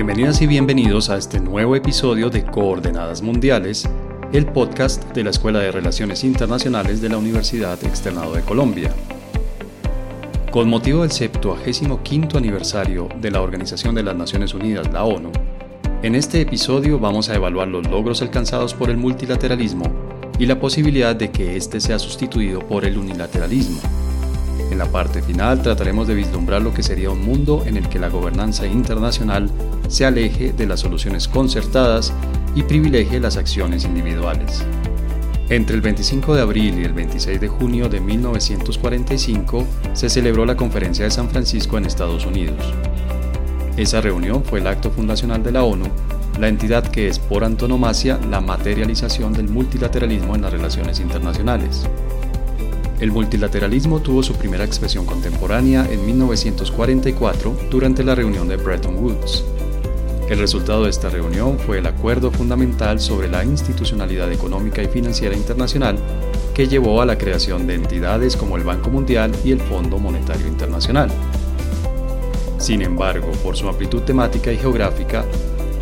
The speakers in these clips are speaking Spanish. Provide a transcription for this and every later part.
Bienvenidas y bienvenidos a este nuevo episodio de Coordenadas Mundiales, el podcast de la Escuela de Relaciones Internacionales de la Universidad Externado de Colombia. Con motivo del 75 aniversario de la Organización de las Naciones Unidas, la ONU, en este episodio vamos a evaluar los logros alcanzados por el multilateralismo y la posibilidad de que éste sea sustituido por el unilateralismo. En la parte final trataremos de vislumbrar lo que sería un mundo en el que la gobernanza internacional se aleje de las soluciones concertadas y privilegie las acciones individuales. Entre el 25 de abril y el 26 de junio de 1945 se celebró la Conferencia de San Francisco en Estados Unidos. Esa reunión fue el acto fundacional de la ONU, la entidad que es por antonomasia la materialización del multilateralismo en las relaciones internacionales. El multilateralismo tuvo su primera expresión contemporánea en 1944 durante la reunión de Bretton Woods. El resultado de esta reunión fue el acuerdo fundamental sobre la institucionalidad económica y financiera internacional que llevó a la creación de entidades como el Banco Mundial y el Fondo Monetario Internacional. Sin embargo, por su amplitud temática y geográfica,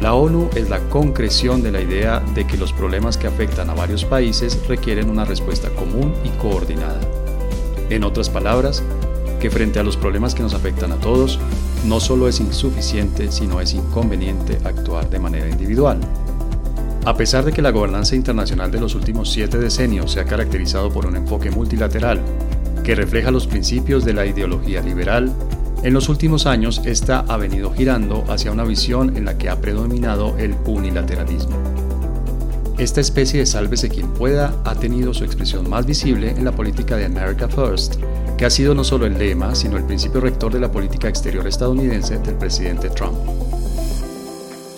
la ONU es la concreción de la idea de que los problemas que afectan a varios países requieren una respuesta común y coordinada. En otras palabras, que frente a los problemas que nos afectan a todos, no solo es insuficiente, sino es inconveniente actuar de manera individual. A pesar de que la gobernanza internacional de los últimos siete decenios se ha caracterizado por un enfoque multilateral que refleja los principios de la ideología liberal, en los últimos años esta ha venido girando hacia una visión en la que ha predominado el unilateralismo. Esta especie de sálvese quien pueda ha tenido su expresión más visible en la política de America First, que ha sido no solo el lema, sino el principio rector de la política exterior estadounidense del presidente Trump.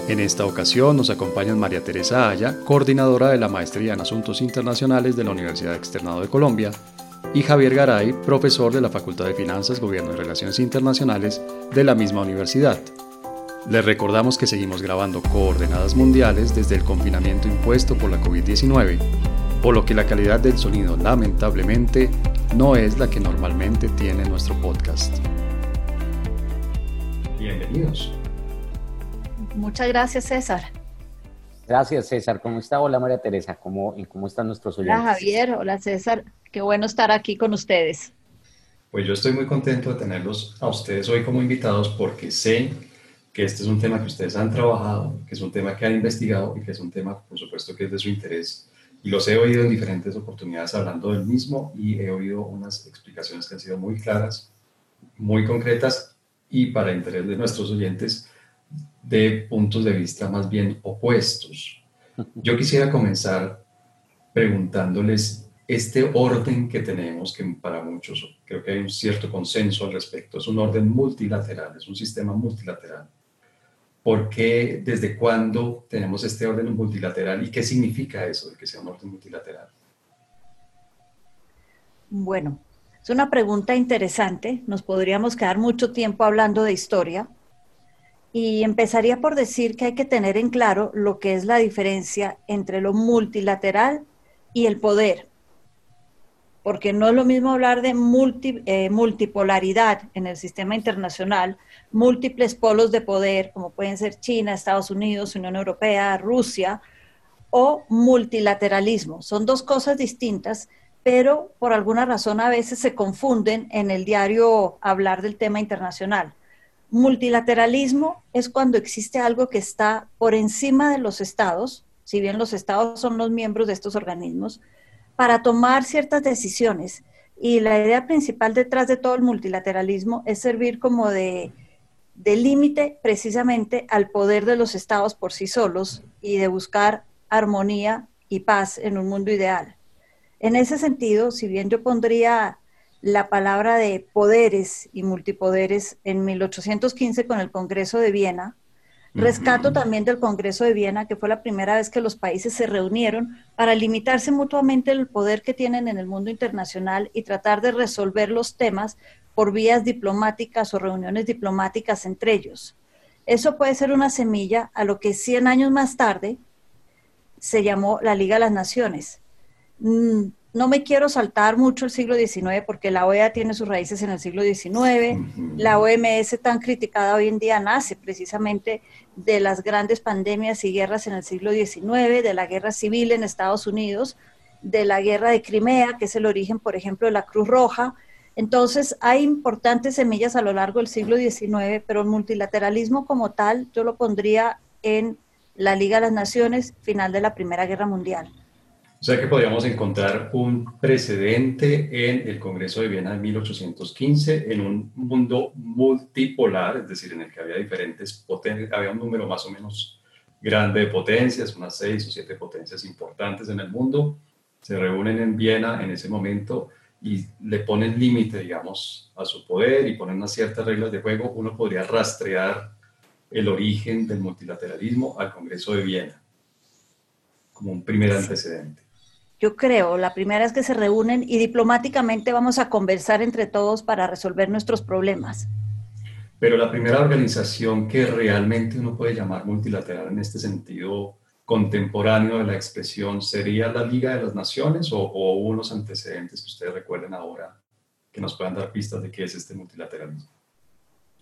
En esta ocasión nos acompaña María Teresa Aya, coordinadora de la Maestría en Asuntos Internacionales de la Universidad Externado de Colombia, y Javier Garay, profesor de la Facultad de Finanzas, Gobierno y Relaciones Internacionales de la misma universidad. Les recordamos que seguimos grabando coordenadas mundiales desde el confinamiento impuesto por la COVID-19, por lo que la calidad del sonido lamentablemente no es la que normalmente tiene nuestro podcast. Bienvenidos. Muchas gracias, César. Gracias, César. ¿Cómo está? Hola, María Teresa. ¿Cómo, cómo están nuestros oyentes? Hola, Javier. Hola, César. Qué bueno estar aquí con ustedes. Pues yo estoy muy contento de tenerlos a ustedes hoy como invitados porque sé que este es un tema que ustedes han trabajado, que es un tema que han investigado y que es un tema, por supuesto, que es de su interés y los he oído en diferentes oportunidades hablando del mismo y he oído unas explicaciones que han sido muy claras, muy concretas y para interés de nuestros oyentes de puntos de vista más bien opuestos. Yo quisiera comenzar preguntándoles este orden que tenemos, que para muchos creo que hay un cierto consenso al respecto, es un orden multilateral, es un sistema multilateral. ¿Por qué, desde cuándo tenemos este orden multilateral y qué significa eso de que sea un orden multilateral? Bueno, es una pregunta interesante. Nos podríamos quedar mucho tiempo hablando de historia. Y empezaría por decir que hay que tener en claro lo que es la diferencia entre lo multilateral y el poder porque no es lo mismo hablar de eh, multipolaridad en el sistema internacional, múltiples polos de poder, como pueden ser China, Estados Unidos, Unión Europea, Rusia, o multilateralismo. Son dos cosas distintas, pero por alguna razón a veces se confunden en el diario hablar del tema internacional. Multilateralismo es cuando existe algo que está por encima de los estados, si bien los estados son los miembros de estos organismos, para tomar ciertas decisiones. Y la idea principal detrás de todo el multilateralismo es servir como de, límite precisamente al poder de los estados por sí solos y de buscar armonía y paz en un mundo ideal. En ese sentido, si bien yo pondría la palabra de poderes y multipoderes en 1815 con el Congreso de Viena, Rescato también del Congreso de Viena, que fue la primera vez que los países se reunieron para limitarse mutuamente el poder que tienen en el mundo internacional y tratar de resolver los temas por vías diplomáticas o reuniones diplomáticas entre ellos. Eso puede ser una semilla a lo que 100 años más tarde se llamó la Liga de las Naciones. No me quiero saltar mucho el siglo XIX porque la OEA tiene sus raíces en el siglo XIX. La OMS tan criticada hoy en día nace precisamente de las grandes pandemias y guerras en el siglo XIX, de la guerra civil en Estados Unidos, de la guerra de Crimea, que es el origen, por ejemplo, de la Cruz Roja. Entonces, hay importantes semillas a lo largo del siglo XIX, pero el multilateralismo como tal yo lo pondría en la Liga de las Naciones, final de la Primera Guerra Mundial. O sea que podríamos encontrar un precedente en el Congreso de Viena de 1815, en un mundo multipolar, es decir, en el que había diferentes potencias, había un número más o menos grande de potencias, unas seis o siete potencias importantes en el mundo, se reúnen en Viena en ese momento y le ponen límite, digamos, a su poder y ponen unas ciertas reglas de juego, uno podría rastrear el origen del multilateralismo al Congreso de Viena como un primer antecedente yo creo, la primera es que se reúnen y diplomáticamente vamos a conversar entre todos para resolver nuestros problemas. Pero la primera organización que realmente uno puede llamar multilateral en este sentido contemporáneo de la expresión sería la Liga de las Naciones o, o unos antecedentes que ustedes recuerden ahora que nos puedan dar pistas de qué es este multilateralismo.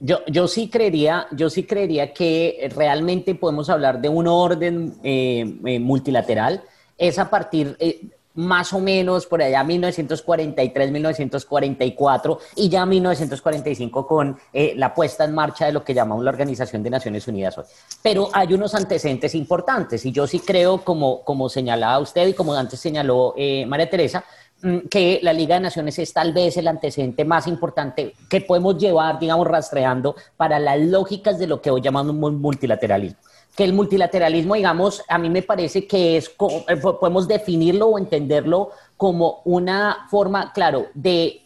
Yo, yo, sí creería, yo sí creería que realmente podemos hablar de un orden eh, eh, multilateral es a partir eh, más o menos por allá 1943, 1944 y ya 1945 con eh, la puesta en marcha de lo que llamamos la Organización de Naciones Unidas hoy. Pero hay unos antecedentes importantes y yo sí creo, como, como señalaba usted y como antes señaló eh, María Teresa, mm, que la Liga de Naciones es tal vez el antecedente más importante que podemos llevar, digamos, rastreando para las lógicas de lo que hoy llamamos multilateralismo que el multilateralismo, digamos, a mí me parece que es, eh, podemos definirlo o entenderlo como una forma, claro, de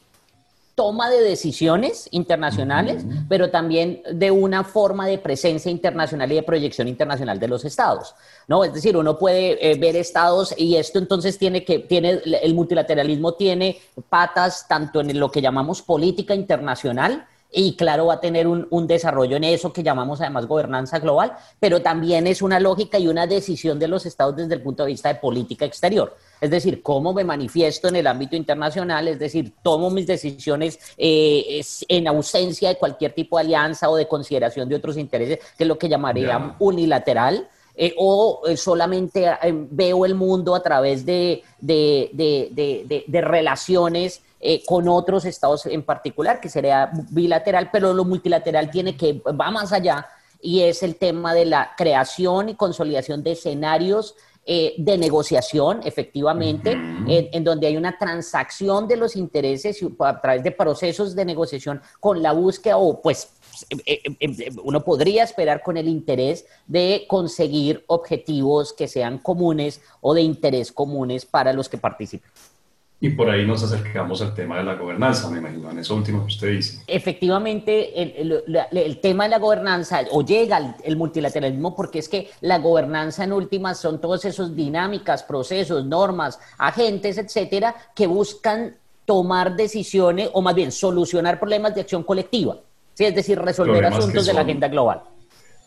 toma de decisiones internacionales, pero también de una forma de presencia internacional y de proyección internacional de los estados, ¿no? Es decir, uno puede eh, ver estados y esto entonces tiene que, tiene, el multilateralismo tiene patas tanto en lo que llamamos política internacional, y claro, va a tener un, desarrollo en eso que llamamos además gobernanza global, pero también es una lógica y una decisión de los estados desde el punto de vista de política exterior. Es decir, cómo me manifiesto en el ámbito internacional, es decir, tomo mis decisiones eh, en ausencia de cualquier tipo de alianza o de consideración de otros intereses, que es lo que llamaría unilateral. Eh, o eh, solamente veo el mundo a través de, de relaciones eh, con otros estados en particular, que sería bilateral, pero lo multilateral tiene que, va más allá y es el tema de la creación y consolidación de escenarios eh, de negociación, efectivamente, en, donde hay una transacción de los intereses a través de procesos de negociación con la búsqueda o pues eh, uno podría esperar con el interés de conseguir objetivos que sean comunes o de interés comunes para los que participan. Y por ahí nos acercamos al tema de la gobernanza, me imagino, en eso último que usted dice. Efectivamente, el, tema de la gobernanza, o llega el, multilateralismo, porque es que la gobernanza en últimas son todos esos dinámicas, procesos, normas, agentes, etcétera, que buscan tomar decisiones, o más bien solucionar problemas de acción colectiva, ¿sí? es decir, resolver asuntos de la agenda global.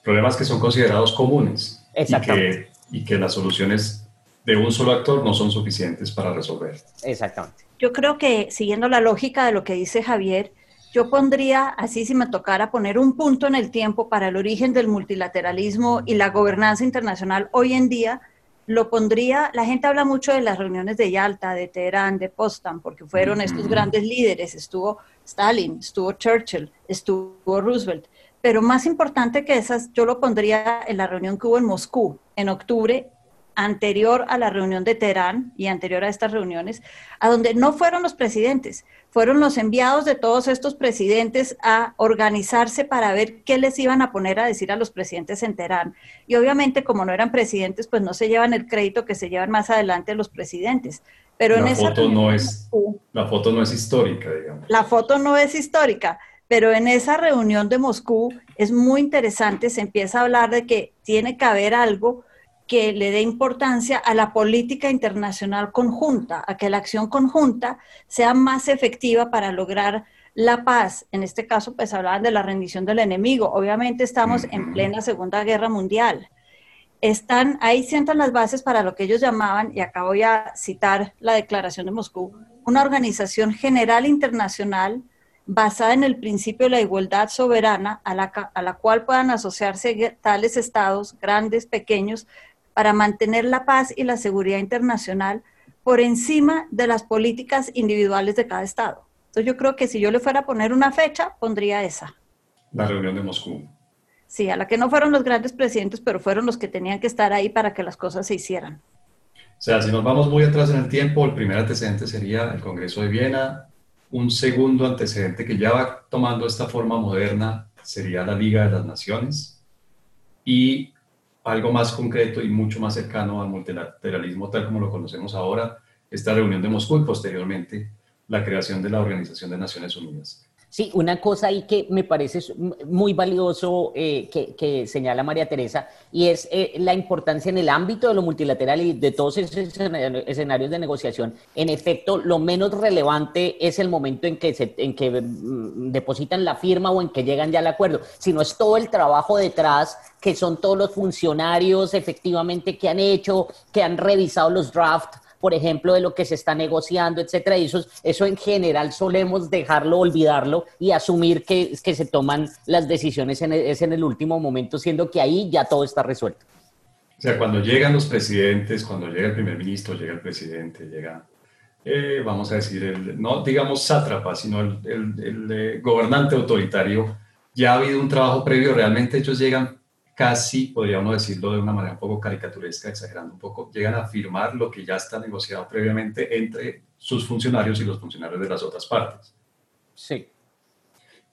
Problemas que son considerados comunes. Exactamente. Y que, y que las soluciones de un solo actor no son suficientes para resolver. Exactamente. Yo creo que siguiendo la lógica de lo que dice Javier, yo pondría, así si me tocara poner un punto en el tiempo para el origen del multilateralismo y la gobernanza internacional hoy en día, lo pondría, la gente habla mucho de las reuniones de Yalta, de Teherán, de Potsdam, porque fueron estos grandes líderes, estuvo Stalin, estuvo Churchill, estuvo Roosevelt, pero más importante que esas, yo lo pondría en la reunión que hubo en Moscú en octubre anterior a la reunión de Teherán y anterior a estas reuniones, a donde no fueron los presidentes, fueron los enviados de todos estos presidentes a organizarse para ver qué les iban a poner a decir a los presidentes en Teherán. Y obviamente como no eran presidentes, pues no se llevan el crédito que se llevan más adelante los presidentes. Pero la foto no es la foto no es histórica, digamos. La foto no es histórica, pero en esa reunión de Moscú es muy interesante, se empieza a hablar de que tiene que haber algo que le dé importancia a la política internacional conjunta, a que la acción conjunta sea más efectiva para lograr la paz. En este caso, pues hablaban de la rendición del enemigo. Obviamente estamos en plena Segunda Guerra Mundial. están, ahí sientan las bases para lo que ellos llamaban, y acá voy a citar la Declaración de Moscú, una organización general internacional basada en el principio de la igualdad soberana a la, a la cual puedan asociarse tales estados, grandes, pequeños, para mantener la paz y la seguridad internacional por encima de las políticas individuales de cada estado. Entonces yo creo que si yo le fuera a poner una fecha, pondría esa. La reunión de Moscú. Sí, a la que no fueron los grandes presidentes, pero fueron los que tenían que estar ahí para que las cosas se hicieran. O sea, si nos vamos muy atrás en el tiempo, el primer antecedente sería el Congreso de Viena, un segundo antecedente que ya va tomando esta forma moderna sería la Liga de las Naciones y algo más concreto y mucho más cercano al multilateralismo tal como lo conocemos ahora, esta reunión de Moscú y posteriormente la creación de la Organización de Naciones Unidas. Sí, una cosa ahí que me parece muy valioso eh, que, señala María Teresa y es eh, la importancia en el ámbito de lo multilateral y de todos esos escenarios de negociación. En efecto, lo menos relevante es el momento en que, se, en que mm, depositan la firma o en que llegan ya al acuerdo, sino es todo el trabajo detrás que son todos los funcionarios efectivamente que han hecho, que han revisado los drafts por ejemplo, de lo que se está negociando, etcétera. Y eso, eso en general solemos dejarlo, olvidarlo y asumir que, que se toman las decisiones en es en el último momento, siendo que ahí ya todo está resuelto. O sea, cuando llegan los presidentes, cuando llega el primer ministro, llega el presidente, llega, eh, vamos a decir, el, no digamos sátrapa, sino el, el, el gobernante autoritario, ya ha habido un trabajo previo, realmente ellos llegan casi, podríamos decirlo de una manera un poco caricaturesca, exagerando un poco, llegan a firmar lo que ya está negociado previamente entre sus funcionarios y los funcionarios de las otras partes. Sí.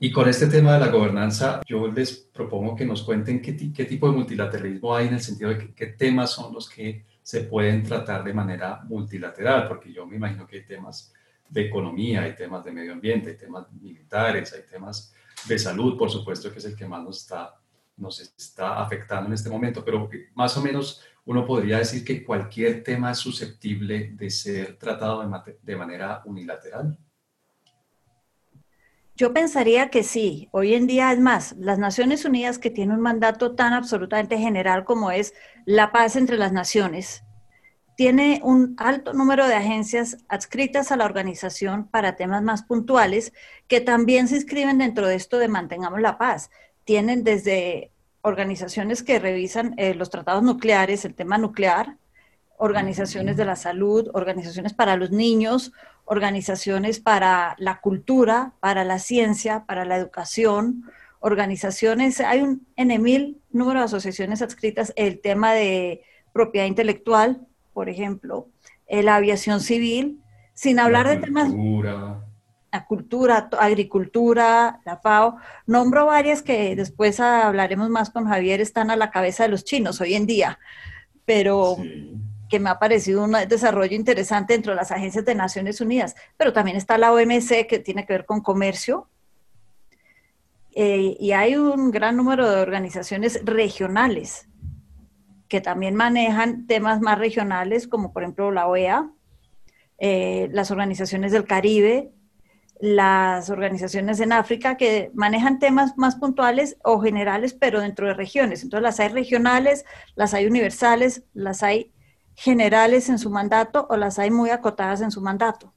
Y con este tema de la gobernanza, yo les propongo que nos cuenten qué, qué tipo de multilateralismo hay en el sentido de qué temas son los que se pueden tratar de manera multilateral, porque yo me imagino que hay temas de economía, hay temas de medio ambiente, hay temas militares, hay temas de salud, por supuesto, que es el que más nos está nos está afectando en este momento, pero más o menos uno podría decir que cualquier tema es susceptible de ser tratado de, manera unilateral. Yo pensaría que sí. Hoy en día es más, las Naciones Unidas que tienen un mandato tan absolutamente general como es la paz entre las naciones, tiene un alto número de agencias adscritas a la organización para temas más puntuales que también se inscriben dentro de esto de mantengamos la paz tienen desde organizaciones que revisan eh, los tratados nucleares, el tema nuclear, organizaciones de la salud, organizaciones para los niños, organizaciones para la cultura, para la ciencia, para la educación, organizaciones, hay un enemil número de asociaciones adscritas, el tema de propiedad intelectual, por ejemplo, eh, la aviación civil, sin hablar de temas la cultura, agricultura, la FAO. Nombro varias que después hablaremos más con Javier, están a la cabeza de los chinos hoy en día, pero que me ha parecido un desarrollo interesante dentro de las agencias de Naciones Unidas. Pero también está la OMC, que tiene que ver con comercio. Eh, y hay un gran número de organizaciones regionales que también manejan temas más regionales, como por ejemplo la OEA, eh, las organizaciones del Caribe, las organizaciones en África que manejan temas más puntuales o generales, pero dentro de regiones. Entonces las hay regionales, las hay universales, las hay generales en su mandato o las hay muy acotadas en su mandato.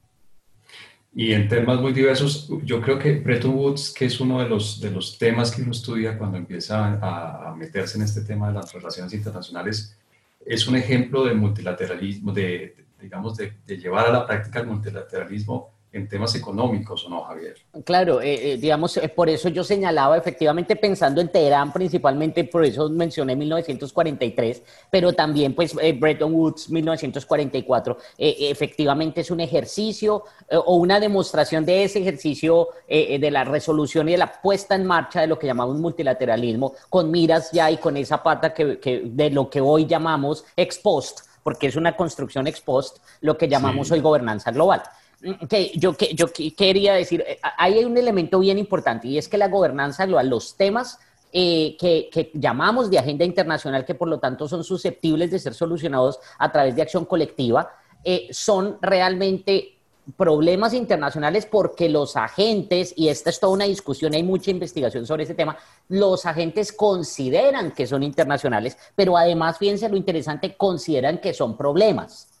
Y en temas muy diversos, yo creo que Bretton Woods, que es uno de los, de los temas que uno estudia cuando empieza a, meterse en este tema de las relaciones internacionales, es un ejemplo de multilateralismo, de, digamos, de llevar a la práctica el multilateralismo en temas económicos, ¿o no, Javier? Claro, eh, eh, digamos, eh, por eso yo señalaba efectivamente pensando en Teherán principalmente, por eso mencioné 1943, pero también pues Bretton Woods 1944, efectivamente es un ejercicio o una demostración de ese ejercicio de la resolución y de la puesta en marcha de lo que llamamos multilateralismo, con miras ya y con esa pata que, de lo que hoy llamamos ex post, porque es una construcción ex post, lo que llamamos hoy gobernanza global que yo, que yo quería decir, eh, hay un elemento bien importante y es que la gobernanza global, los temas eh, que, llamamos de agenda internacional, que por lo tanto son susceptibles de ser solucionados a través de acción colectiva, eh, son realmente problemas internacionales porque los agentes, y esta es toda una discusión, hay mucha investigación sobre ese tema, los agentes consideran que son internacionales, pero además, fíjense lo interesante, consideran que son problemas.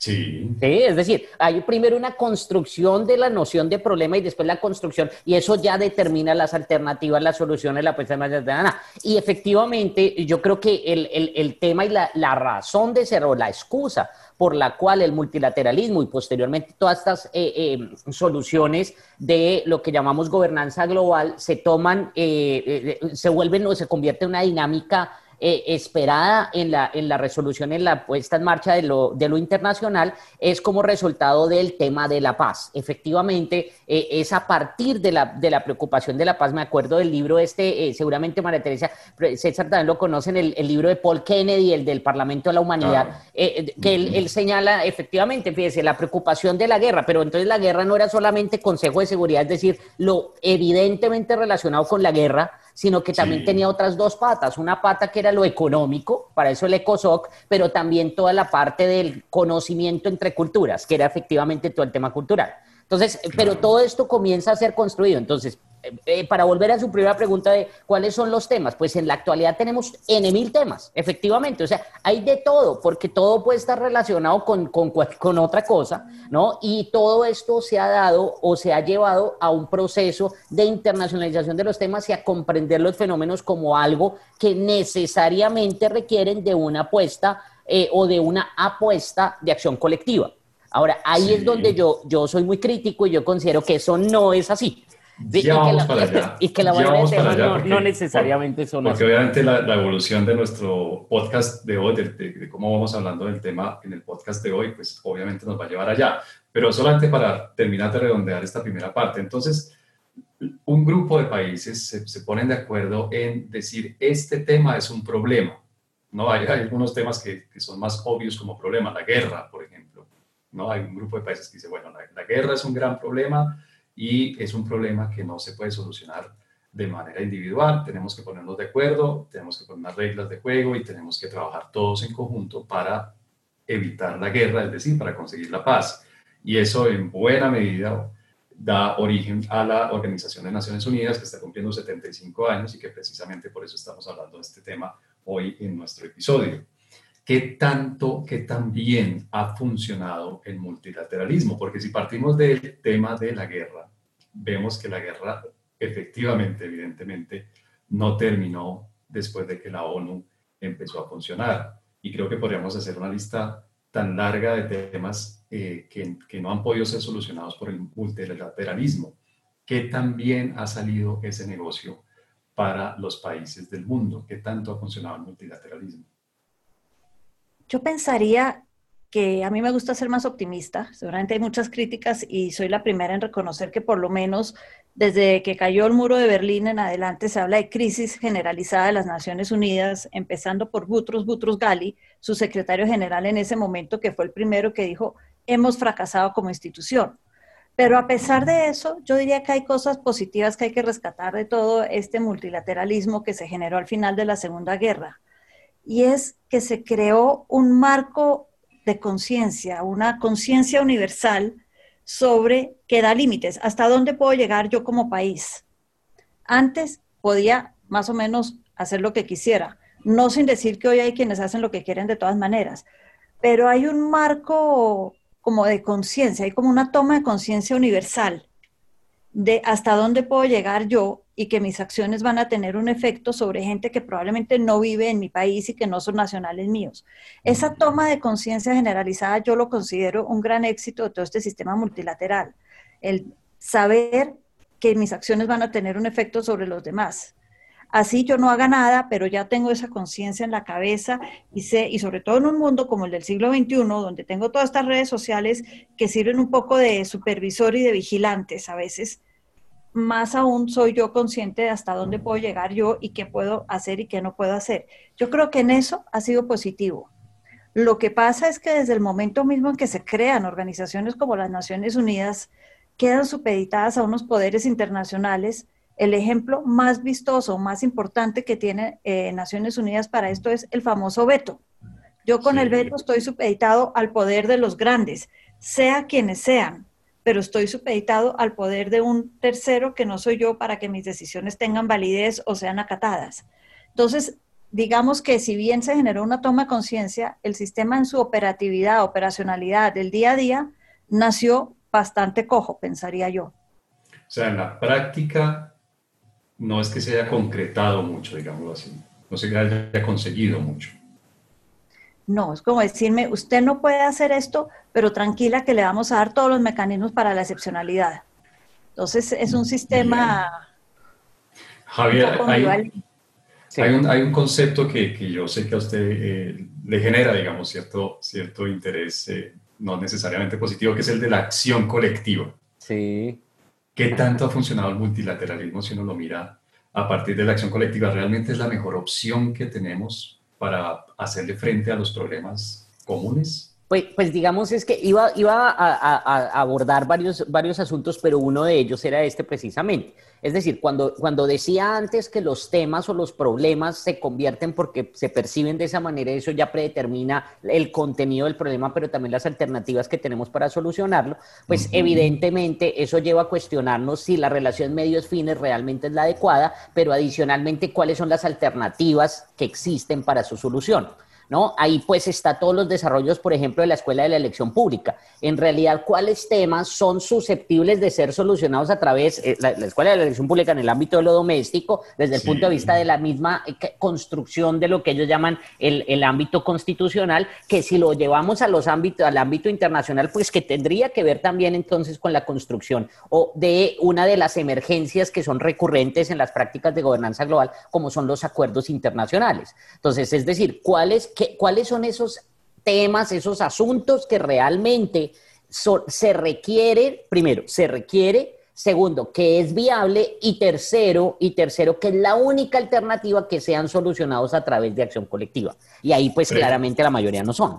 Sí. Es decir, hay primero una construcción de la noción de problema y después la construcción, y eso ya determina las alternativas, las soluciones, la puesta en marcha. Y efectivamente, yo creo que el, tema y la, razón de ser o la excusa por la cual el multilateralismo y posteriormente todas estas eh, eh, soluciones de lo que llamamos gobernanza global se toman, eh, se vuelven o se convierte en una dinámica eh, esperada en la, en la resolución, en la puesta en marcha de lo, de lo internacional, es como resultado del tema de la paz. Efectivamente, eh, es a partir de la, de la preocupación de la paz, me acuerdo del libro este, eh, seguramente María Teresa, César también lo conocen, el, el, libro de Paul Kennedy, el del Parlamento de la Humanidad, que él, él, señala efectivamente, fíjese, la preocupación de la guerra, pero entonces la guerra no era solamente Consejo de Seguridad, es decir, lo evidentemente relacionado con la guerra, sino que también tenía otras dos patas, una pata que era lo económico, para eso el ECOSOC, pero también toda la parte del conocimiento entre culturas, que era efectivamente todo el tema cultural. Entonces, pero todo esto comienza a ser construido. Entonces, eh, eh, para volver a su primera pregunta de cuáles son los temas, pues en la actualidad tenemos N mil temas, efectivamente. O sea, hay de todo, porque todo puede estar relacionado con, con, con, otra cosa, ¿no? Y todo esto se ha dado o se ha llevado a un proceso de internacionalización de los temas y a comprender los fenómenos como algo que necesariamente requieren de una apuesta eh, o de una apuesta de acción colectiva. Ahora, ahí es donde yo, yo soy muy crítico y yo considero que eso no es así. Y, que la, para allá. y que la no, no, necesariamente son Porque obviamente la, la, evolución de nuestro podcast de hoy, de, cómo vamos hablando del tema en el podcast de hoy, pues obviamente nos va a llevar allá. Pero solamente para terminar de redondear esta primera parte, entonces, un grupo de países se, se ponen de acuerdo en decir, este tema es un problema. No hay, hay algunos temas que, que, son más obvios como problema, la guerra, por ejemplo. No hay un grupo de países que dice, bueno, la, la guerra es un gran problema y es un problema que no se puede solucionar de manera individual, tenemos que ponernos de acuerdo, tenemos que poner unas reglas de juego y tenemos que trabajar todos en conjunto para evitar la guerra, es decir, para conseguir la paz. Y eso en buena medida da origen a la Organización de Naciones Unidas, que está cumpliendo 75 años y que precisamente por eso estamos hablando de este tema hoy en nuestro episodio. ¿Qué tanto, qué tan bien ha funcionado el multilateralismo? Porque si partimos del tema de la guerra, vemos que la guerra efectivamente, evidentemente, no terminó después de que la ONU empezó a funcionar. Y creo que podríamos hacer una lista tan larga de temas eh, que, que, no han podido ser solucionados por el multilateralismo. ¿Qué tan bien ha salido ese negocio para los países del mundo? ¿Qué tanto ha funcionado el multilateralismo? Yo pensaría que a mí me gusta ser más optimista. Seguramente hay muchas críticas y soy la primera en reconocer que por lo menos desde que cayó el muro de Berlín en adelante se habla de crisis generalizada de las Naciones Unidas, empezando por Butros Butros Ghali, su secretario general en ese momento, que fue el primero que dijo, hemos fracasado como institución. Pero a pesar de eso, yo diría que hay cosas positivas que hay que rescatar de todo este multilateralismo que se generó al final de la Segunda Guerra. Y es que se creó un marco de conciencia, una conciencia universal sobre que da límites, hasta dónde puedo llegar yo como país. Antes podía más o menos hacer lo que quisiera, no sin decir que hoy hay quienes hacen lo que quieren de todas maneras, pero hay un marco como de conciencia, hay como una toma de conciencia universal de hasta dónde puedo llegar yo y que mis acciones van a tener un efecto sobre gente que probablemente no vive en mi país y que no son nacionales míos. Esa toma de conciencia generalizada yo lo considero un gran éxito de todo este sistema multilateral, el saber que mis acciones van a tener un efecto sobre los demás. Así yo no haga nada, pero ya tengo esa conciencia en la cabeza y sé, y sobre todo en un mundo como el del siglo XXI, donde tengo todas estas redes sociales que sirven un poco de supervisor y de vigilantes a veces, más aún soy yo consciente de hasta dónde puedo llegar yo y qué puedo hacer y qué no puedo hacer. Yo creo que en eso ha sido positivo. Lo que pasa es que desde el momento mismo en que se crean organizaciones como las Naciones Unidas, quedan supeditadas a unos poderes internacionales el ejemplo más vistoso, más importante que tiene eh, Naciones Unidas para esto es el famoso veto. Yo con el veto estoy supeditado al poder de los grandes, sea quienes sean. Pero estoy supeditado al poder de un tercero que no soy yo para que mis decisiones tengan validez o sean acatadas. Entonces, digamos que si bien se generó una toma de conciencia, el sistema en su operatividad, operacionalidad del día a día, nació bastante cojo, pensaría yo. O sea, en la práctica no es que se haya concretado mucho, digámoslo así, no se haya conseguido mucho. No, es como decirme, usted no puede hacer esto, pero tranquila que le vamos a dar todos los mecanismos para la excepcionalidad. Entonces, es un sistema... Javier, hay, un, concepto que, yo sé que a usted eh, le genera, digamos, cierto, cierto interés, eh, no necesariamente positivo, que es el de la acción colectiva. Sí. ¿Qué tanto ha funcionado el multilateralismo si uno lo mira a partir de la acción colectiva? ¿Realmente es la mejor opción que tenemos para hacerle frente a los problemas comunes? Pues, pues, digamos es que iba, iba a, abordar varios, varios asuntos, pero uno de ellos era este precisamente. Es decir, cuando, cuando decía antes que los temas o los problemas se convierten porque se perciben de esa manera, eso ya predetermina el contenido del problema, pero también las alternativas que tenemos para solucionarlo, pues evidentemente eso lleva a cuestionarnos si la relación medios-fines realmente es la adecuada, pero adicionalmente cuáles son las alternativas que existen para su solución. ¿No? Ahí pues está todos los desarrollos, por ejemplo, de la Escuela de la Elección Pública. En realidad, ¿cuáles temas son susceptibles de ser solucionados a través, de eh, la, Escuela de la Elección Pública en el ámbito de lo doméstico, desde el punto de vista de la misma eh, construcción de lo que ellos llaman el, ámbito constitucional, que si lo llevamos a los ámbitos, al ámbito internacional, pues que tendría que ver también entonces con la construcción o de una de las emergencias que son recurrentes en las prácticas de gobernanza global, como son los acuerdos internacionales. Entonces, es decir, ¿cuáles ¿cuáles son esos temas, esos asuntos que realmente se requiere, primero, se requiere, segundo, que es viable y tercero, y tercero, que es la única alternativa que sean solucionados a través de acción colectiva. Y ahí pues claramente la mayoría no son.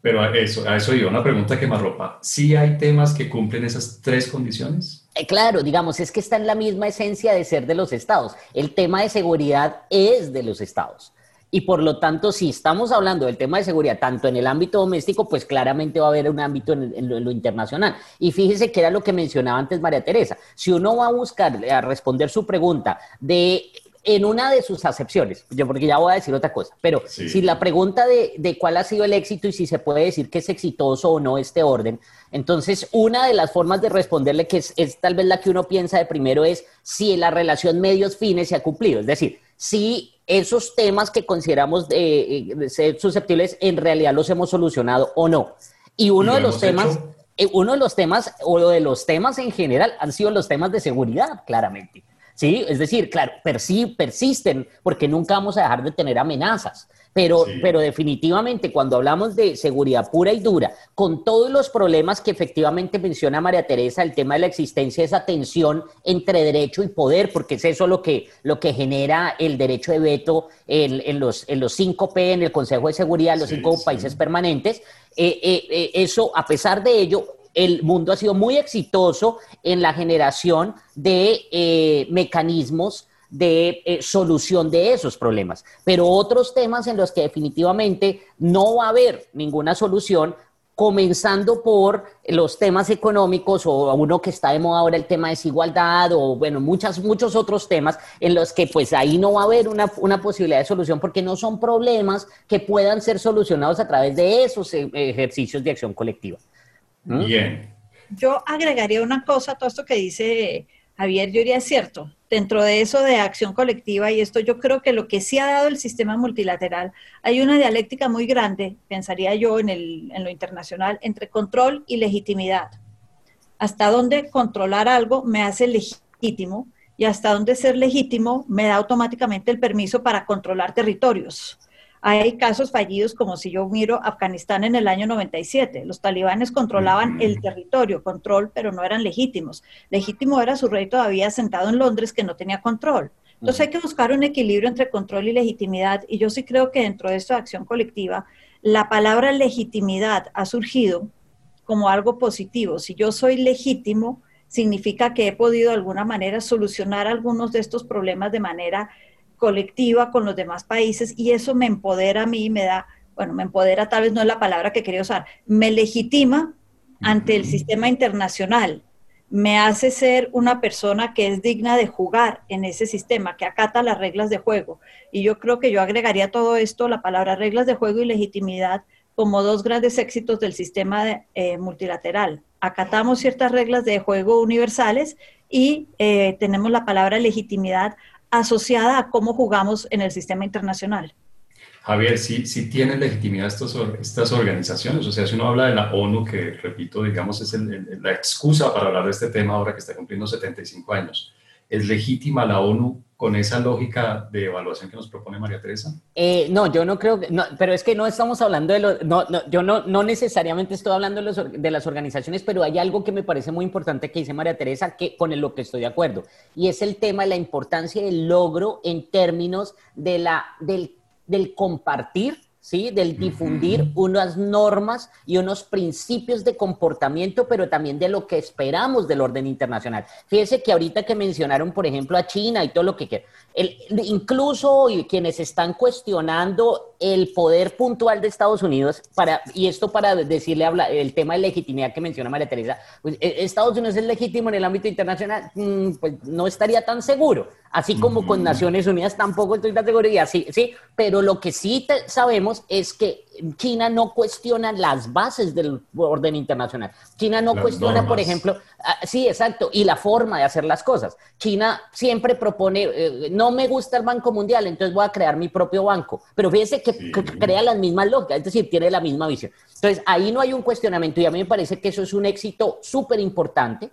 Pero a eso, a eso iba, una pregunta que me arropa. ¿Sí hay temas que cumplen esas tres condiciones? Eh, claro, digamos, es que está en la misma esencia de ser de los estados. El tema de seguridad es de los estados. Y por lo tanto, si estamos hablando del tema de seguridad, tanto en el ámbito doméstico, pues claramente va a haber un ámbito en, lo, internacional. Y fíjese que era lo que mencionaba antes María Teresa. Si uno va a buscar, a responder su pregunta de en una de sus acepciones, yo porque ya voy a decir otra cosa, pero si la pregunta de, de, cuál ha sido el éxito y si se puede decir que es exitoso o no este orden, entonces una de las formas de responderle que es, es tal vez la que uno piensa de primero es si la relación medios-fines se ha cumplido, es decir, si esos temas que consideramos eh, ser susceptibles en realidad los hemos solucionado o no. Y uno de los temas, eh, uno de los temas, o de los temas en general, han sido los temas de seguridad, claramente. ¿sí? Es decir, claro, persisten porque nunca vamos a dejar de tener amenazas. Pero, pero definitivamente cuando hablamos de seguridad pura y dura, con todos los problemas que efectivamente menciona María Teresa, el tema de la existencia de esa tensión entre derecho y poder, porque es eso lo que, lo que genera el derecho de veto en, los, en los 5P, en el Consejo de Seguridad, los cinco países permanentes, eh, eh, eh, eso, a pesar de ello, el mundo ha sido muy exitoso en la generación de eh, mecanismos de eh, solución de esos problemas. Pero otros temas en los que definitivamente no va a haber ninguna solución, comenzando por los temas económicos o uno que está de moda ahora, el tema de desigualdad o bueno, muchas, muchos otros temas en los que pues ahí no va a haber una, una posibilidad de solución porque no son problemas que puedan ser solucionados a través de esos eh, ejercicios de acción colectiva. ¿Mm? Bien. Yo agregaría una cosa a todo esto que dice Javier, yo diría cierto. Dentro de eso de acción colectiva y esto, yo creo que lo que sí ha dado el sistema multilateral, hay una dialéctica muy grande, pensaría yo en, el, en lo internacional, entre control y legitimidad. Hasta dónde controlar algo me hace legítimo y hasta dónde ser legítimo me da automáticamente el permiso para controlar territorios. Hay casos fallidos como si yo miro Afganistán en el año 97. Los talibanes controlaban el territorio, control, pero no eran legítimos. Legítimo era su rey todavía sentado en Londres que no tenía control. Entonces hay que buscar un equilibrio entre control y legitimidad. Y yo sí creo que dentro de esta acción colectiva, la palabra legitimidad ha surgido como algo positivo. Si yo soy legítimo, significa que he podido de alguna manera solucionar algunos de estos problemas de manera colectiva con los demás países y eso me empodera a mí, me da, bueno, me empodera tal vez no es la palabra que quería usar, me legitima ante el sistema internacional me hace ser una persona que es digna de jugar en ese sistema, que acata las reglas de juego. Y yo creo que yo agregaría todo esto, la palabra reglas de juego y legitimidad, como dos grandes éxitos del sistema eh, multilateral. Acatamos ciertas reglas de juego universales y eh, tenemos la palabra legitimidad asociada a cómo jugamos en el sistema internacional. Javier, sí, sí tienen legitimidad estas organizaciones. O sea, si uno habla de la ONU, que repito, digamos, es la excusa para hablar de este tema ahora que está cumpliendo 75 años, ¿es legítima la ONU con esa lógica de evaluación que nos propone María Teresa? Eh, no, yo no creo que, no, pero es que no estamos hablando de los, no, no, yo no, no necesariamente estoy hablando de, los, de, las organizaciones, pero hay algo que me parece muy importante que dice María Teresa, que con lo que estoy de acuerdo, y es el tema de la importancia del logro en términos de la, del del compartir, ¿sí? Del difundir unas normas y unos principios de comportamiento, pero también de lo que esperamos del orden internacional. Fíjese que ahorita que mencionaron, por ejemplo, a China y todo lo que quieran, incluso quienes están cuestionando el poder puntual de Estados Unidos, para, y esto para decirle habla, el tema de legitimidad que menciona María Teresa, pues, eh, Estados Unidos es legítimo en el ámbito internacional, mm, pues no estaría tan seguro, así como con Naciones Unidas tampoco estoy tan seguro, y así, sí, pero lo que sí sabemos es que China no cuestiona las bases del orden internacional. China no cuestiona, por ejemplo, ah, sí, exacto, y la forma de hacer las cosas. China siempre propone, eh, no me gusta el Banco Mundial, entonces voy a crear mi propio banco. Pero fíjese que, crea las mismas lógicas, es decir, tiene la misma visión. Entonces, ahí no hay un cuestionamiento y a mí me parece que eso es un éxito súper importante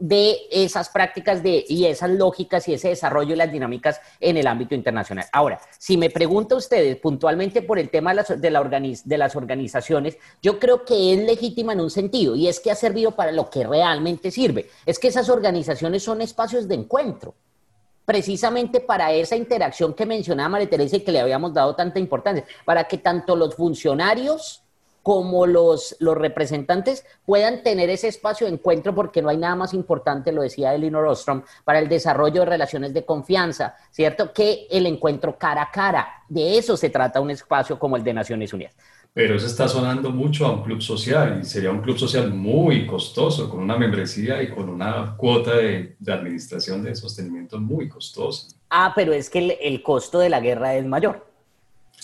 de esas prácticas de, y esas lógicas y ese desarrollo y las dinámicas en el ámbito internacional. Ahora, si me pregunta ustedes puntualmente por el tema de las, la de las organizaciones, yo creo que es legítima en un sentido y es que ha servido para lo que realmente sirve. Es que esas organizaciones son espacios de encuentro precisamente para esa interacción que mencionaba María Teresa y que le habíamos dado tanta importancia, para que tanto los funcionarios como los, los representantes puedan tener ese espacio de encuentro, porque no hay nada más importante, lo decía Elinor Ostrom, para el desarrollo de relaciones de confianza, ¿cierto? Que el encuentro cara a cara. De eso se trata un espacio como el de Naciones Unidas. Pero eso está sonando mucho a un club social y sería un club social muy costoso, con una membresía y con una cuota de, administración de sostenimiento muy costosa. Ah, pero es que el costo de la guerra es mayor.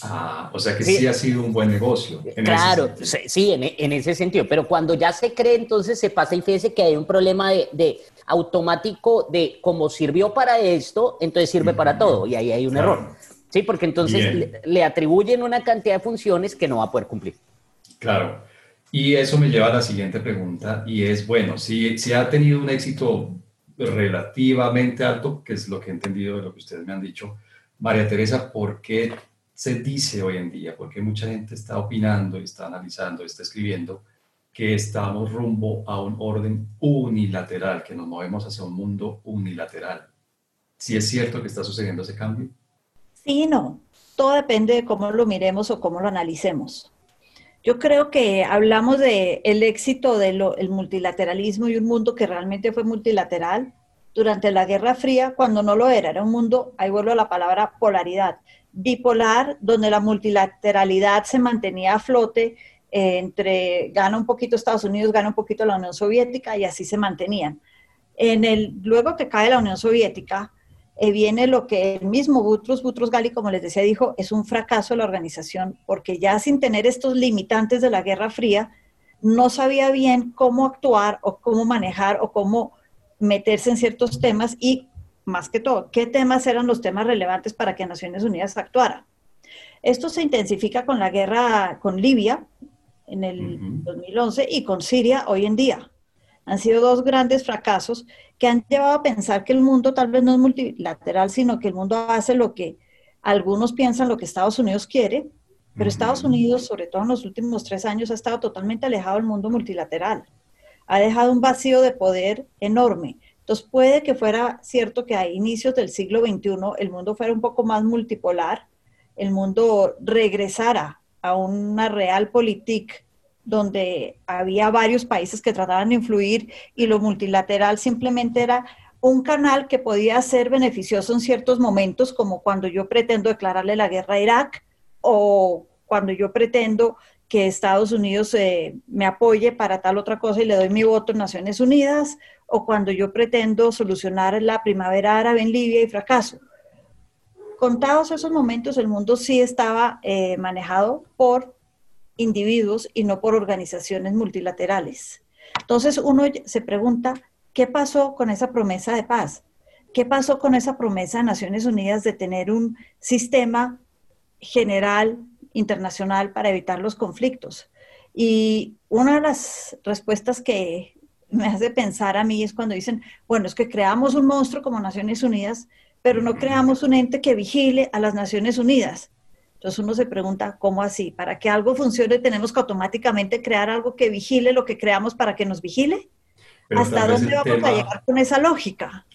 Ah, o sea que sí, ha sido un buen negocio. claro, sí, en, ese sentido. Pero cuando ya se cree, entonces se pasa y fíjese que hay un problema de, automático de cómo sirvió para esto, entonces sirve para todo. Y ahí hay un error. Sí, porque entonces le, atribuyen una cantidad de funciones que no va a poder cumplir. Claro. Y eso me lleva a la siguiente pregunta y es, bueno, si, si ha tenido un éxito relativamente alto, que es lo que he entendido de lo que ustedes me han dicho, María Teresa, ¿por qué se dice hoy en día, porque mucha gente está opinando, está analizando, está escribiendo, que estamos rumbo a un orden unilateral, que nos movemos hacia un mundo unilateral. ¿Sí es cierto que está sucediendo ese cambio? Sí no. Todo depende de cómo lo miremos o cómo lo analicemos. Yo creo que hablamos del el éxito del multilateralismo y un mundo que realmente fue multilateral durante la Guerra Fría, cuando no lo era. Era un mundo, ahí vuelvo a la palabra polaridad bipolar, donde la multilateralidad se mantenía a flote eh, entre gana un poquito Estados Unidos, gana un poquito la Unión Soviética y así se mantenían. En el, luego que cae la Unión Soviética, eh, viene lo que el mismo Butrus, Butrus Gali, como les decía, dijo, es un fracaso de la organización, porque ya sin tener estos limitantes de la Guerra Fría, no sabía bien cómo actuar o cómo manejar o cómo meterse en ciertos temas y más que todo, qué temas eran los temas relevantes para que Naciones Unidas actuara. Esto se intensifica con la guerra con Libia en el 2011 y con Siria hoy en día. Han sido dos grandes fracasos que han llevado a pensar que el mundo tal vez no es multilateral, sino que el mundo hace lo que algunos piensan lo que Estados Unidos quiere, pero Estados Unidos, sobre todo en los últimos tres años, ha estado totalmente alejado del mundo multilateral. Ha dejado un vacío de poder enorme. Entonces puede que fuera cierto que a inicios del siglo XXI el mundo fuera un poco más multipolar, el mundo regresara a una real política donde había varios países que trataban de influir y lo multilateral simplemente era un canal que podía ser beneficioso en ciertos momentos, como cuando yo pretendo declararle la guerra a Irak o cuando yo pretendo que Estados Unidos eh, me apoye para tal otra cosa y le doy mi voto en Naciones Unidas, o cuando yo pretendo solucionar la primavera árabe en Libia y fracaso. Contados esos momentos, el mundo sí estaba eh, manejado por individuos y no por organizaciones multilaterales. Entonces uno se pregunta, ¿qué pasó con esa promesa de paz? ¿Qué pasó con esa promesa de Naciones Unidas de tener un sistema general internacional para evitar los conflictos? Y una de las respuestas que me hace pensar a mí es cuando dicen, bueno, es que creamos un monstruo como Naciones Unidas, pero no creamos un ente que vigile a las Naciones Unidas. Entonces uno se pregunta, ¿cómo así? Para que algo funcione tenemos que automáticamente crear algo que vigile lo que creamos para que nos vigile. ¿Hasta dónde vamos a llegar con esa lógica?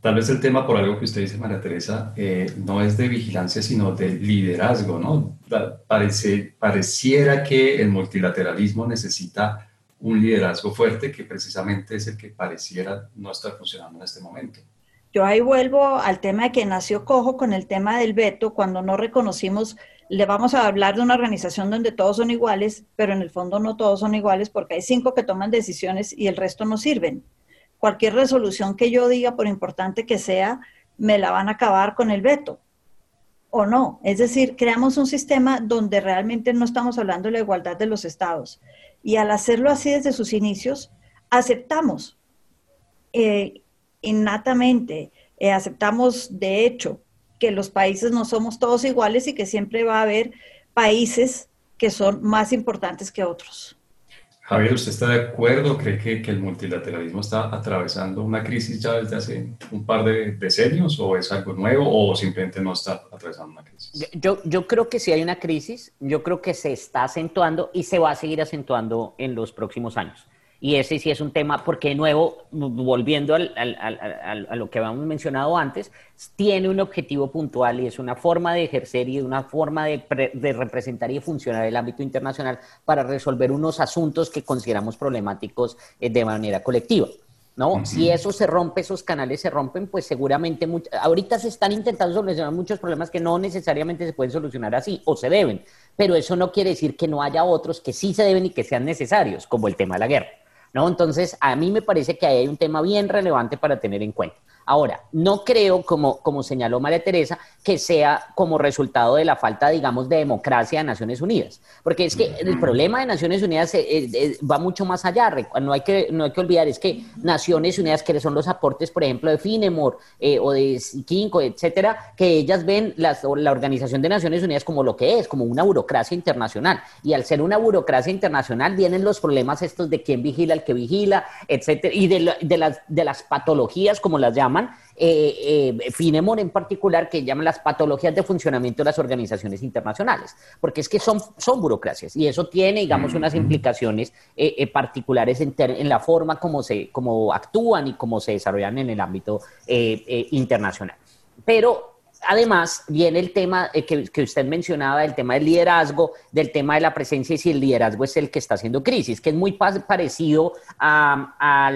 Tal vez el tema, por algo que usted dice, María Teresa, eh, no es de vigilancia, sino de liderazgo, ¿no? Parece, pareciera que el multilateralismo necesita un liderazgo fuerte que precisamente es el que pareciera no estar funcionando en este momento. Yo ahí vuelvo al tema de que nació cojo con el tema del veto, cuando no reconocimos, le vamos a hablar de una organización donde todos son iguales, pero en el fondo no todos son iguales porque hay cinco que toman decisiones y el resto no sirven. Cualquier resolución que yo diga, por importante que sea, me la van a acabar con el veto o no. Es decir, creamos un sistema donde realmente no estamos hablando de la igualdad de los estados. Y al hacerlo así desde sus inicios, aceptamos eh, innatamente, eh, aceptamos de hecho que los países no somos todos iguales y que siempre va a haber países que son más importantes que otros. Javier, ¿usted está de acuerdo? ¿Cree que, que, el multilateralismo está atravesando una crisis ya desde hace un par de decenios o es algo nuevo o simplemente no está atravesando una crisis? Yo, yo creo que sí hay una crisis, yo creo que se está acentuando y se va a seguir acentuando en los próximos años. Y ese sí es un tema, porque de nuevo, volviendo al, a lo que habíamos mencionado antes, tiene un objetivo puntual y es una forma de ejercer y una forma de, de, representar y funcionar el ámbito internacional para resolver unos asuntos que consideramos problemáticos eh, de manera colectiva. ¿no? Si eso se rompe, esos canales se rompen, pues seguramente ahorita se están intentando solucionar muchos problemas que no necesariamente se pueden solucionar así o se deben, pero eso no quiere decir que no haya otros que sí se deben y que sean necesarios, como el tema de la guerra. ¿No? Entonces, a mí me parece que ahí hay un tema bien relevante para tener en cuenta. Ahora, no creo, como, como señaló María Teresa, que sea como resultado de la falta, digamos, de democracia de Naciones Unidas. Porque es que el problema de Naciones Unidas eh, eh, va mucho más allá. No hay, que, no hay que olvidar, es que Naciones Unidas, que son los aportes, por ejemplo, de Finemore eh, o de Kinko, etcétera, que ellas ven la Organización de Naciones Unidas como lo que es, como una burocracia internacional. Y al ser una burocracia internacional vienen los problemas estos de quién vigila al que vigila, etcétera, y de, de, las, de las patologías, como las llaman eh, eh, Finemon en particular, que llaman las patologías de funcionamiento de las organizaciones internacionales, porque es que son, son burocracias y eso tiene, digamos, unas implicaciones eh, particulares en, en, la forma como, se, como actúan y cómo se desarrollan en el ámbito internacional. Pero además viene el tema eh, que, usted mencionaba, el tema del liderazgo, del tema de la presencia y si el liderazgo es el que está haciendo crisis, que es muy parecido a,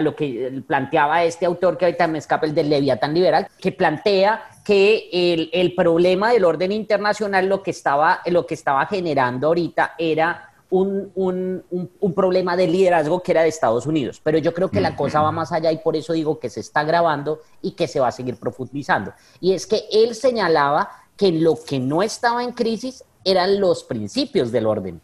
lo, que planteaba este autor que ahorita me escapa, el del Leviatán Liberal, que plantea que el, problema del orden internacional lo que estaba, lo que estaba generando ahorita era un, un, un, problema de liderazgo que era de Estados Unidos. Pero yo creo que la cosa va más allá y por eso digo que se está grabando y que se va a seguir profundizando. Y es que él señalaba que lo que no estaba en crisis eran los principios del orden,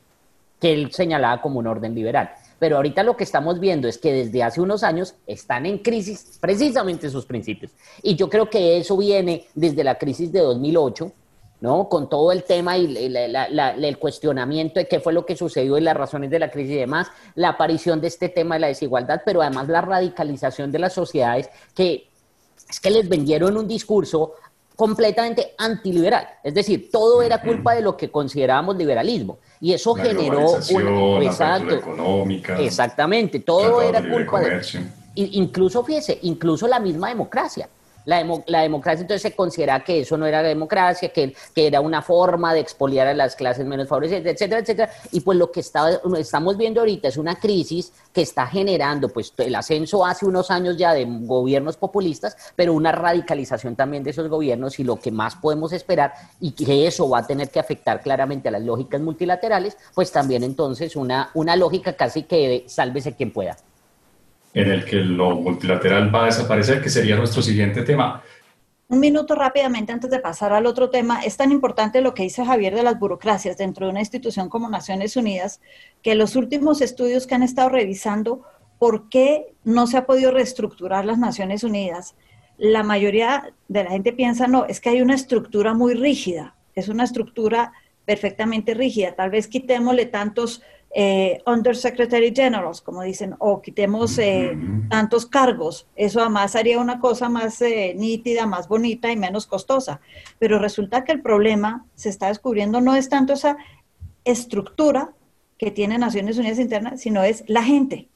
que él señalaba como un orden liberal. Pero ahorita lo que estamos viendo es que desde hace unos años están en crisis precisamente sus principios. Y yo creo que eso viene desde la crisis de 2008, ¿no? Con todo el tema y el cuestionamiento de qué fue lo que sucedió y las razones de la crisis y demás, la aparición de este tema de la desigualdad, pero además la radicalización de las sociedades que es que les vendieron un discurso completamente antiliberal. Es decir, todo era culpa de lo que considerábamos liberalismo. Y eso generó una... Exacto, económica. Exactamente, todo era culpa de... Incluso, fíjese, incluso la misma democracia. La, democracia entonces se considera que eso no era democracia, que, que, era una forma de expoliar a las clases menos favorecidas, etcétera, etcétera. Y pues lo que estamos viendo ahorita es una crisis que está generando pues el ascenso hace unos años ya de gobiernos populistas, pero una radicalización también de esos gobiernos y lo que más podemos esperar y que eso va a tener que afectar claramente a las lógicas multilaterales, pues también entonces una, una lógica casi que sálvese quien pueda en el que lo multilateral va a desaparecer, que sería nuestro siguiente tema. Un minuto rápidamente antes de pasar al otro tema. Es tan importante lo que dice Javier de las burocracias dentro de una institución como Naciones Unidas, que los últimos estudios que han estado revisando por qué no se ha podido reestructurar las Naciones Unidas, la mayoría de la gente piensa, no, es que hay una estructura muy rígida, es una estructura perfectamente rígida. Tal vez quitémosle tantos eh, Undersecretary Generals, como dicen, o quitemos eh, tantos cargos. Eso además haría una cosa más eh, nítida, más bonita y menos costosa. Pero resulta que el problema se está descubriendo no es tanto esa estructura que tiene Naciones Unidas Internas, sino es la gente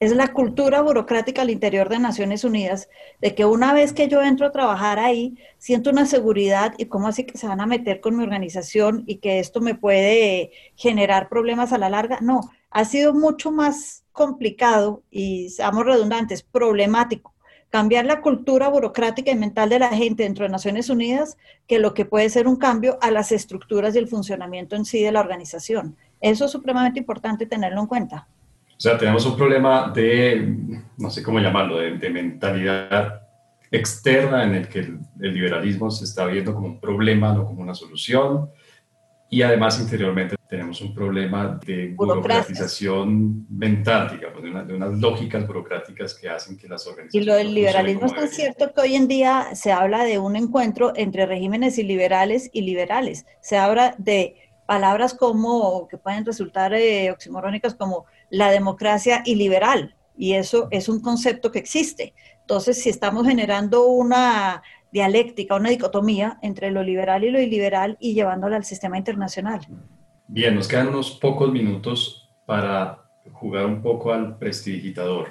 es la cultura burocrática al interior de Naciones Unidas, de que una vez que yo entro a trabajar ahí, siento una seguridad y cómo así que se van a meter con mi organización y que esto me puede generar problemas a la larga. No, ha sido mucho más complicado y, seamos redundantes, problemático cambiar la cultura burocrática y mental de la gente dentro de Naciones Unidas que lo que puede ser un cambio a las estructuras y el funcionamiento en sí de la organización. Eso es supremamente importante tenerlo en cuenta. O sea, tenemos un problema de, no sé cómo llamarlo, de, mentalidad externa en el que el, liberalismo se está viendo como un problema, no como una solución. Y además interiormente tenemos un problema de burocratización mental, digamos, de, unas lógicas burocráticas que hacen que las organizaciones... Y lo del liberalismo es tan cierto que hoy en día se habla de un encuentro entre regímenes iliberales y liberales. Se habla de palabras como, que pueden resultar eh, oximorónicas como la democracia iliberal, y eso es un concepto que existe. Entonces, si estamos generando una dialéctica, una dicotomía entre lo liberal y lo iliberal y llevándola al sistema internacional. Bien, nos quedan unos pocos minutos para jugar un poco al prestidigitador.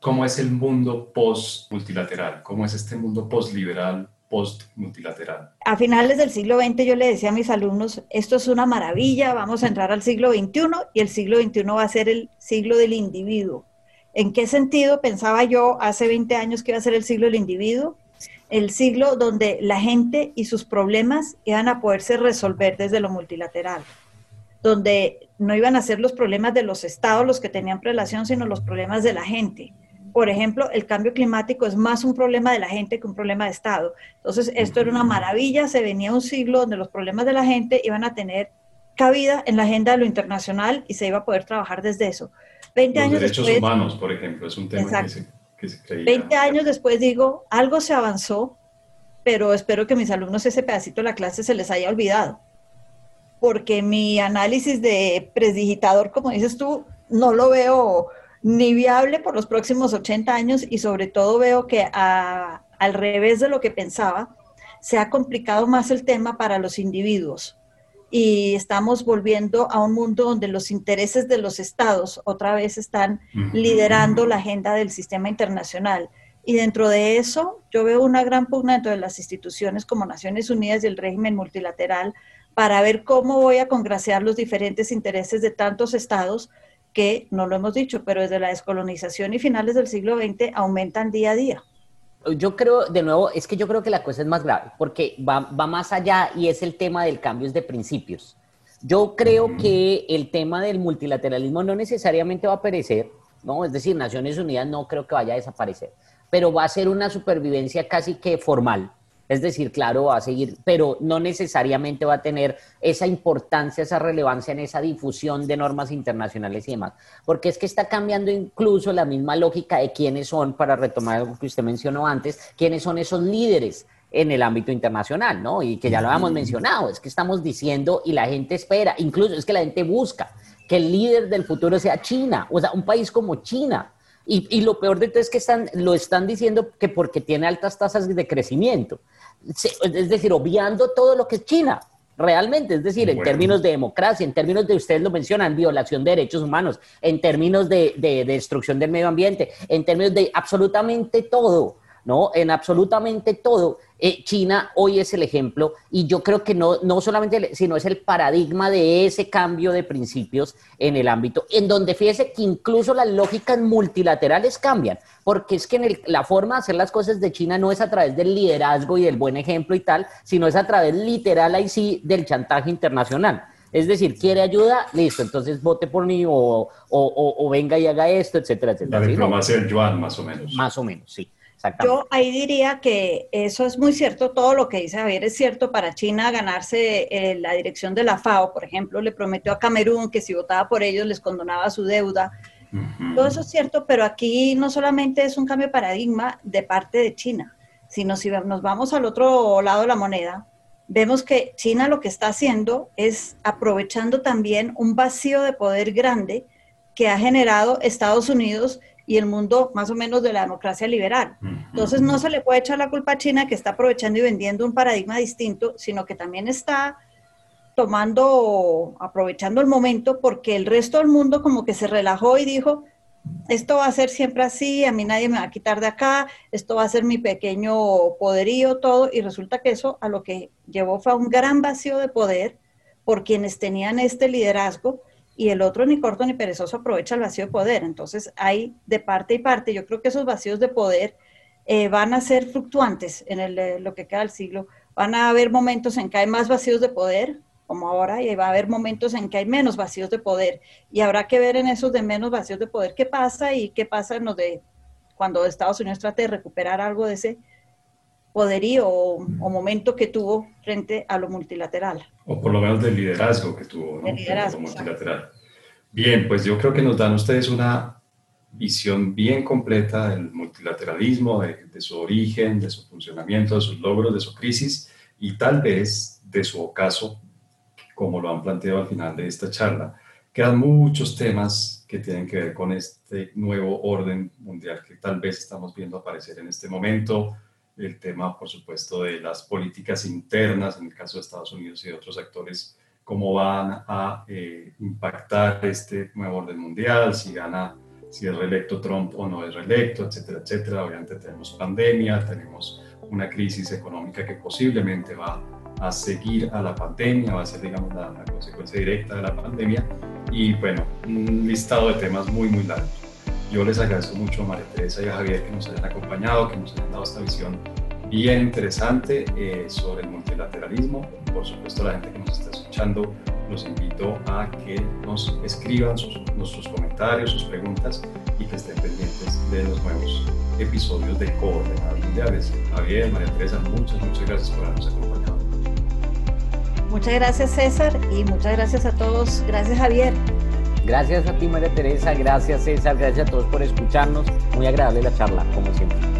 ¿Cómo es el mundo post-multilateral? ¿Cómo es este mundo post-liberal post-multilateral. A finales del siglo XX yo le decía a mis alumnos, esto es una maravilla, vamos a entrar al siglo XXI y el siglo XXI va a ser el siglo del individuo. ¿En qué sentido pensaba yo hace 20 años que iba a ser el siglo del individuo? El siglo donde la gente y sus problemas iban a poderse resolver desde lo multilateral, donde no iban a ser los problemas de los estados los que tenían prelación, sino los problemas de la gente por ejemplo, el cambio climático es más un problema de la gente que un problema de Estado. Entonces, esto era una maravilla, se venía un siglo donde los problemas de la gente iban a tener cabida en la agenda de lo internacional y se iba a poder trabajar desde eso. 20 los años derechos humanos, por ejemplo, es un tema que se, que se, creía. 20 años después digo, algo se avanzó, pero espero que mis alumnos ese pedacito de la clase se les haya olvidado, porque mi análisis de presdigitador, como dices tú, no lo veo ni viable por los próximos 80 años y sobre todo veo que al revés de lo que pensaba, se ha complicado más el tema para los individuos y estamos volviendo a un mundo donde los intereses de los estados otra vez están liderando la agenda del sistema internacional. Y dentro de eso, yo veo una gran pugna dentro de las instituciones como Naciones Unidas y el régimen multilateral para ver cómo voy a congraciar los diferentes intereses de tantos estados que, no lo hemos dicho, pero desde la descolonización y finales del siglo XX aumentan día a día. Yo creo, de nuevo, es que yo creo que la cosa es más grave, porque va, va más allá y es el tema del cambio de principios. Yo creo que el tema del multilateralismo no necesariamente va a perecer, ¿no? Es decir, Naciones Unidas no creo que vaya a desaparecer, pero va a ser una supervivencia casi que formal, es decir, claro, va a seguir, pero no necesariamente va a tener esa importancia, esa relevancia en esa difusión de normas internacionales y demás. Porque es que está cambiando incluso la misma lógica de quiénes son, para retomar lo que usted mencionó antes, quiénes son esos líderes en el ámbito internacional, ¿no? Y que ya lo habíamos mencionado, es que estamos diciendo y la gente espera, incluso es que la gente busca que el líder del futuro sea China, o sea, un país como China. Y, y lo peor de todo es que están, lo están diciendo que porque tiene altas tasas de crecimiento es decir, obviando todo lo que es China, realmente, es decir, en términos de democracia, en términos de, ustedes lo mencionan, violación de derechos humanos, en términos de, destrucción del medio ambiente, en términos de absolutamente todo. ¿No? En absolutamente todo. Eh, China hoy es el ejemplo y yo creo que no, no solamente, sino es el paradigma de ese cambio de principios en el ámbito, en donde fíjese que incluso las lógicas multilaterales cambian, porque es que en la forma de hacer las cosas de China no es a través del liderazgo y del buen ejemplo y tal, sino es a través literal ahí sí del chantaje internacional. Es decir, quiere ayuda, listo, entonces vote por mí o, o, venga y haga esto, etcétera, etcétera. La diplomacia del yuan, más o menos. Más o menos, sí. Yo ahí diría que eso es muy cierto, todo lo que dice Javier es cierto. Para China ganarse eh, la dirección de la FAO, por ejemplo, le prometió a Camerún que si votaba por ellos les condonaba su deuda. Todo eso es cierto, pero aquí no solamente es un cambio de paradigma de parte de China, sino si nos vamos al otro lado de la moneda, vemos que China lo que está haciendo es aprovechando también un vacío de poder grande que ha generado Estados Unidos y el mundo más o menos de la democracia liberal. Entonces no se le puede echar la culpa a China que está aprovechando y vendiendo un paradigma distinto, sino que también está tomando, aprovechando el momento porque el resto del mundo como que se relajó y dijo, esto va a ser siempre así, a mí nadie me va a quitar de acá, esto va a ser mi pequeño poderío, todo, y resulta que eso a lo que llevó fue a un gran vacío de poder por quienes tenían este liderazgo y el otro ni corto ni perezoso aprovecha el vacío de poder. Entonces hay de parte y parte, yo creo que esos vacíos de poder eh, van a ser fluctuantes en el, eh, lo que queda del siglo, van a haber momentos en que hay más vacíos de poder, como ahora, y va a haber momentos en que hay menos vacíos de poder. Y habrá que ver en esos de menos vacíos de poder qué pasa y qué pasa en los de cuando Estados Unidos trate de recuperar algo de ese poderío o, momento que tuvo frente a lo multilateral. O por lo menos del liderazgo que tuvo, ¿no? liderazgo, multilateral. Bien, pues yo creo que nos dan ustedes una visión bien completa del multilateralismo, de, de su origen, de su funcionamiento, de sus logros, de su crisis y tal vez de su ocaso como lo han planteado al final de esta charla. Quedan muchos temas que tienen que ver con este nuevo orden mundial que tal vez estamos viendo aparecer en este momento. El tema, por supuesto, de las políticas internas, en el caso de Estados Unidos y de otros actores, cómo van a eh, impactar este nuevo orden mundial, si gana, si es reelecto Trump o no es reelecto, etcétera, etcétera. Obviamente tenemos pandemia, tenemos una crisis económica que posiblemente va a seguir a la pandemia, va a ser, digamos, la, consecuencia directa de la pandemia. Y bueno, un listado de temas muy, muy largo. Yo les agradezco mucho a María Teresa y a Javier que nos hayan acompañado, que nos hayan dado esta visión bien interesante eh, sobre el multilateralismo. Por supuesto, la gente que nos está escuchando, los invito a que nos escriban sus, nuestros comentarios, sus preguntas y que estén pendientes de los nuevos episodios de Coordenadas Mundiales. Javier, María Teresa, muchas, muchas gracias por habernos acompañado. Muchas gracias César y muchas gracias a todos. Gracias Javier. Gracias a ti María Teresa, gracias César, gracias a todos por escucharnos. Muy agradable la charla, como siempre.